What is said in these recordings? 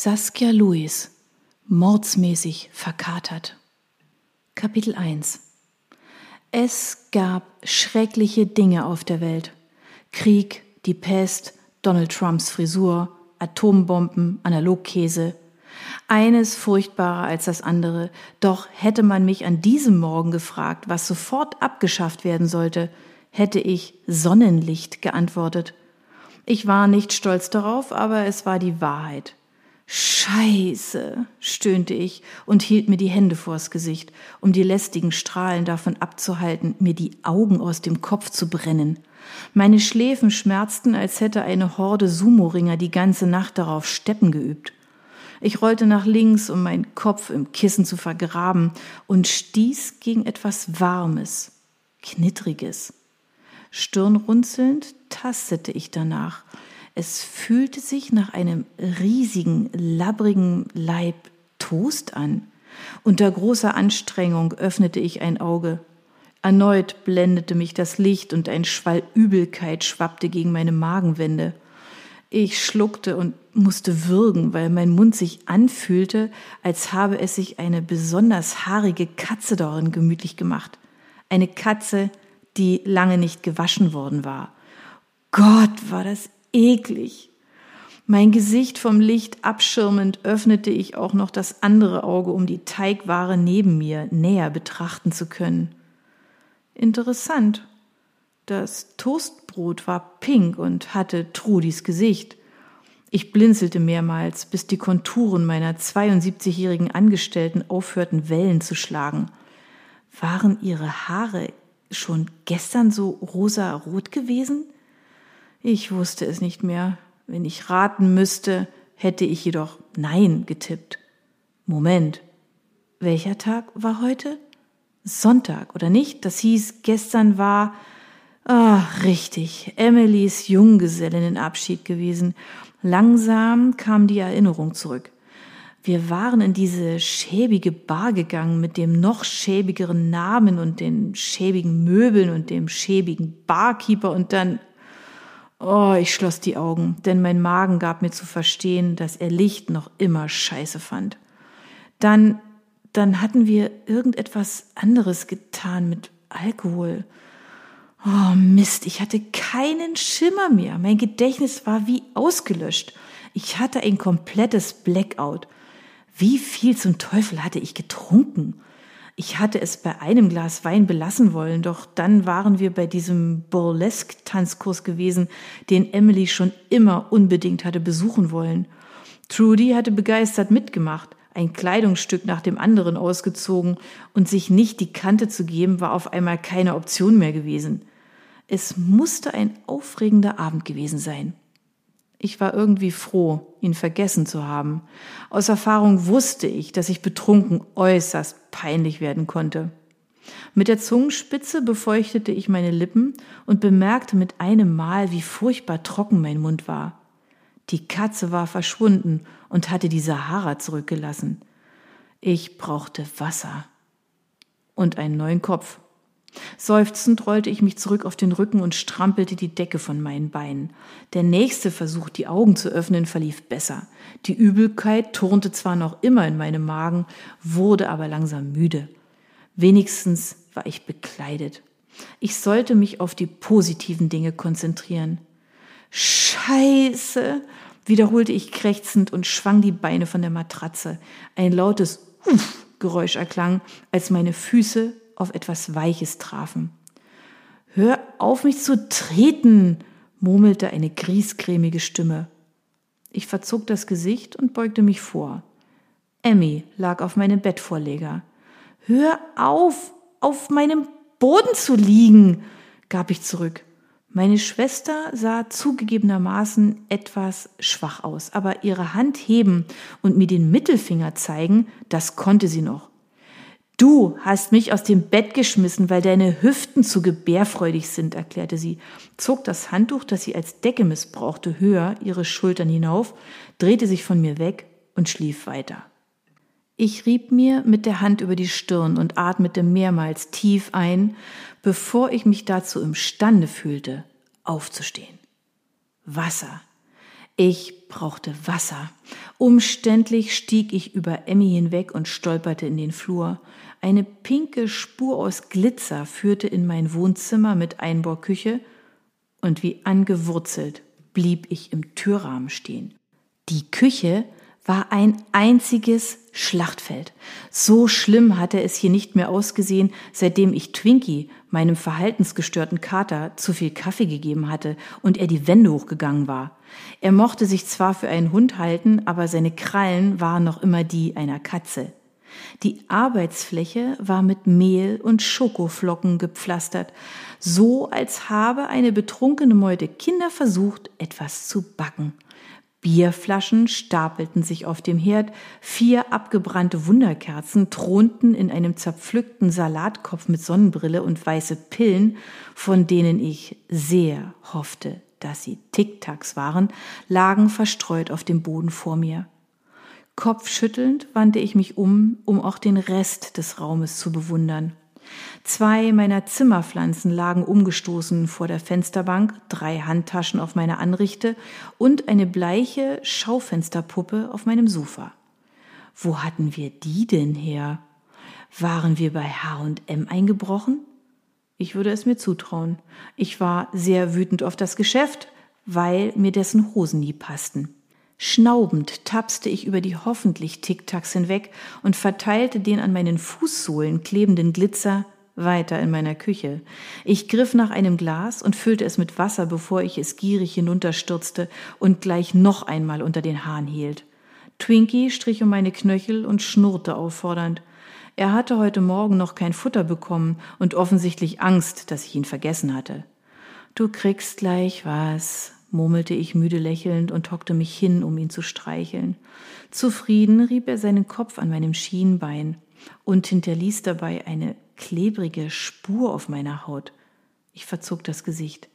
Saskia Lewis, mordsmäßig verkatert. Kapitel 1 Es gab schreckliche Dinge auf der Welt. Krieg, die Pest, Donald Trumps Frisur, Atombomben, Analogkäse. Eines furchtbarer als das andere, doch hätte man mich an diesem Morgen gefragt, was sofort abgeschafft werden sollte, hätte ich Sonnenlicht geantwortet. Ich war nicht stolz darauf, aber es war die Wahrheit. Scheiße, stöhnte ich und hielt mir die Hände vors Gesicht, um die lästigen Strahlen davon abzuhalten, mir die Augen aus dem Kopf zu brennen. Meine Schläfen schmerzten, als hätte eine Horde Sumoringer die ganze Nacht darauf Steppen geübt. Ich rollte nach links, um meinen Kopf im Kissen zu vergraben, und stieß gegen etwas Warmes, Knittriges. Stirnrunzelnd tastete ich danach, es fühlte sich nach einem riesigen, labbrigen Leib Toast an. Unter großer Anstrengung öffnete ich ein Auge. Erneut blendete mich das Licht und ein Schwall Übelkeit schwappte gegen meine Magenwände. Ich schluckte und musste würgen, weil mein Mund sich anfühlte, als habe es sich eine besonders haarige Katze darin gemütlich gemacht. Eine Katze, die lange nicht gewaschen worden war. Gott, war das eklig. Mein Gesicht vom Licht abschirmend öffnete ich auch noch das andere Auge, um die Teigware neben mir näher betrachten zu können. Interessant. Das Toastbrot war pink und hatte Trudis Gesicht. Ich blinzelte mehrmals, bis die Konturen meiner 72-jährigen Angestellten aufhörten, Wellen zu schlagen. Waren ihre Haare schon gestern so rosa-rot gewesen? Ich wusste es nicht mehr. Wenn ich raten müsste, hätte ich jedoch Nein getippt. Moment. Welcher Tag war heute? Sonntag, oder nicht? Das hieß, gestern war, ah, richtig, Emilys Junggesellinnenabschied gewesen. Langsam kam die Erinnerung zurück. Wir waren in diese schäbige Bar gegangen mit dem noch schäbigeren Namen und den schäbigen Möbeln und dem schäbigen Barkeeper und dann, Oh, ich schloss die Augen, denn mein Magen gab mir zu verstehen, dass er Licht noch immer scheiße fand. Dann, dann hatten wir irgendetwas anderes getan mit Alkohol. Oh Mist, ich hatte keinen Schimmer mehr. Mein Gedächtnis war wie ausgelöscht. Ich hatte ein komplettes Blackout. Wie viel zum Teufel hatte ich getrunken? Ich hatte es bei einem Glas Wein belassen wollen, doch dann waren wir bei diesem Burlesque-Tanzkurs gewesen, den Emily schon immer unbedingt hatte besuchen wollen. Trudy hatte begeistert mitgemacht, ein Kleidungsstück nach dem anderen ausgezogen und sich nicht die Kante zu geben, war auf einmal keine Option mehr gewesen. Es musste ein aufregender Abend gewesen sein. Ich war irgendwie froh, ihn vergessen zu haben. Aus Erfahrung wusste ich, dass ich betrunken äußerst peinlich werden konnte. Mit der Zungenspitze befeuchtete ich meine Lippen und bemerkte mit einem Mal, wie furchtbar trocken mein Mund war. Die Katze war verschwunden und hatte die Sahara zurückgelassen. Ich brauchte Wasser und einen neuen Kopf. Seufzend rollte ich mich zurück auf den Rücken und strampelte die Decke von meinen Beinen. Der nächste Versuch, die Augen zu öffnen, verlief besser. Die Übelkeit turnte zwar noch immer in meinem Magen, wurde aber langsam müde. Wenigstens war ich bekleidet. Ich sollte mich auf die positiven Dinge konzentrieren. Scheiße, wiederholte ich krächzend und schwang die Beine von der Matratze. Ein lautes Uff Geräusch erklang, als meine Füße auf etwas Weiches trafen. Hör auf mich zu treten, murmelte eine griesgrämige Stimme. Ich verzog das Gesicht und beugte mich vor. Emmy lag auf meinem Bettvorleger. Hör auf, auf meinem Boden zu liegen, gab ich zurück. Meine Schwester sah zugegebenermaßen etwas schwach aus, aber ihre Hand heben und mir den Mittelfinger zeigen, das konnte sie noch. Du hast mich aus dem Bett geschmissen, weil deine Hüften zu gebärfreudig sind, erklärte sie, zog das Handtuch, das sie als Decke missbrauchte, höher ihre Schultern hinauf, drehte sich von mir weg und schlief weiter. Ich rieb mir mit der Hand über die Stirn und atmete mehrmals tief ein, bevor ich mich dazu imstande fühlte, aufzustehen. Wasser. Ich brauchte Wasser. Umständlich stieg ich über Emmy hinweg und stolperte in den Flur. Eine pinke Spur aus Glitzer führte in mein Wohnzimmer mit Einbauküche, und wie angewurzelt blieb ich im Türrahmen stehen. Die Küche war ein einziges Schlachtfeld. So schlimm hatte es hier nicht mehr ausgesehen, seitdem ich Twinkie, meinem verhaltensgestörten Kater, zu viel Kaffee gegeben hatte und er die Wände hochgegangen war. Er mochte sich zwar für einen Hund halten, aber seine Krallen waren noch immer die einer Katze. Die Arbeitsfläche war mit Mehl und Schokoflocken gepflastert, so als habe eine betrunkene Meute Kinder versucht, etwas zu backen. Bierflaschen stapelten sich auf dem Herd, vier abgebrannte Wunderkerzen thronten in einem zerpflückten Salatkopf mit Sonnenbrille und weiße Pillen, von denen ich sehr hoffte, dass sie Tic-Tacs waren, lagen verstreut auf dem Boden vor mir. Kopfschüttelnd wandte ich mich um, um auch den Rest des Raumes zu bewundern. Zwei meiner Zimmerpflanzen lagen umgestoßen vor der Fensterbank, drei Handtaschen auf meiner Anrichte und eine bleiche Schaufensterpuppe auf meinem Sofa. Wo hatten wir die denn her? Waren wir bei H&M eingebrochen? Ich würde es mir zutrauen. Ich war sehr wütend auf das Geschäft, weil mir dessen Hosen nie passten. Schnaubend tapste ich über die hoffentlich Tic-Tacs hinweg und verteilte den an meinen Fußsohlen klebenden Glitzer weiter in meiner Küche. Ich griff nach einem Glas und füllte es mit Wasser, bevor ich es gierig hinunterstürzte und gleich noch einmal unter den Hahn hielt. Twinkie strich um meine Knöchel und schnurrte auffordernd. Er hatte heute Morgen noch kein Futter bekommen und offensichtlich Angst, dass ich ihn vergessen hatte. Du kriegst gleich was, murmelte ich müde lächelnd und hockte mich hin, um ihn zu streicheln. Zufrieden rieb er seinen Kopf an meinem Schienbein und hinterließ dabei eine klebrige Spur auf meiner Haut. Ich verzog das Gesicht.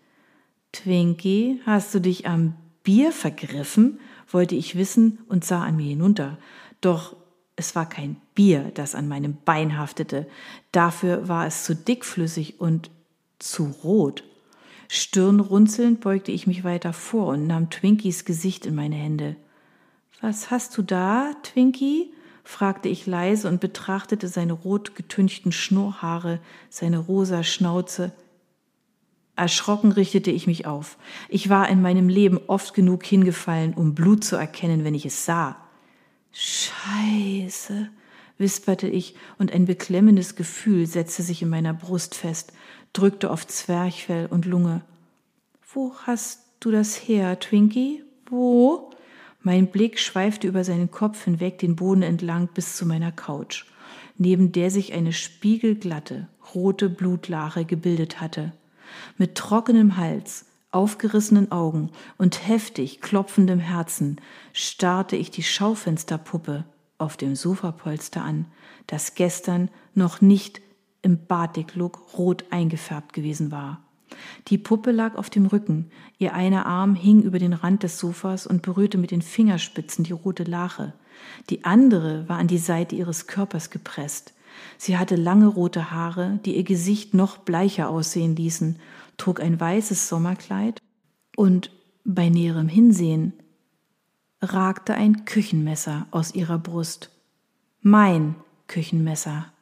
Twinkie, hast du dich am Bier vergriffen? wollte ich wissen und sah an mir hinunter. Doch es war kein Bier, das an meinem Bein haftete. Dafür war es zu dickflüssig und zu rot. Stirnrunzelnd beugte ich mich weiter vor und nahm Twinkies Gesicht in meine Hände. Was hast du da, Twinkie? Fragte ich leise und betrachtete seine rot getünchten Schnurrhaare, seine rosa Schnauze. Erschrocken richtete ich mich auf. Ich war in meinem Leben oft genug hingefallen, um Blut zu erkennen, wenn ich es sah. Scheiße, wisperte ich, und ein beklemmendes Gefühl setzte sich in meiner Brust fest, drückte auf Zwerchfell und Lunge. Wo hast du das her, Twinkie? Wo? Mein Blick schweifte über seinen Kopf hinweg den Boden entlang bis zu meiner Couch, neben der sich eine spiegelglatte, rote Blutlache gebildet hatte. Mit trockenem Hals, aufgerissenen Augen und heftig klopfendem Herzen starrte ich die Schaufensterpuppe auf dem Sofapolster an, das gestern noch nicht im Batik-Look rot eingefärbt gewesen war. Die Puppe lag auf dem Rücken, ihr einer Arm hing über den Rand des Sofas und berührte mit den Fingerspitzen die rote Lache. Die andere war an die Seite ihres Körpers gepresst. Sie hatte lange rote Haare, die ihr Gesicht noch bleicher aussehen ließen, trug ein weißes Sommerkleid und bei näherem Hinsehen ragte ein Küchenmesser aus ihrer Brust. Mein Küchenmesser.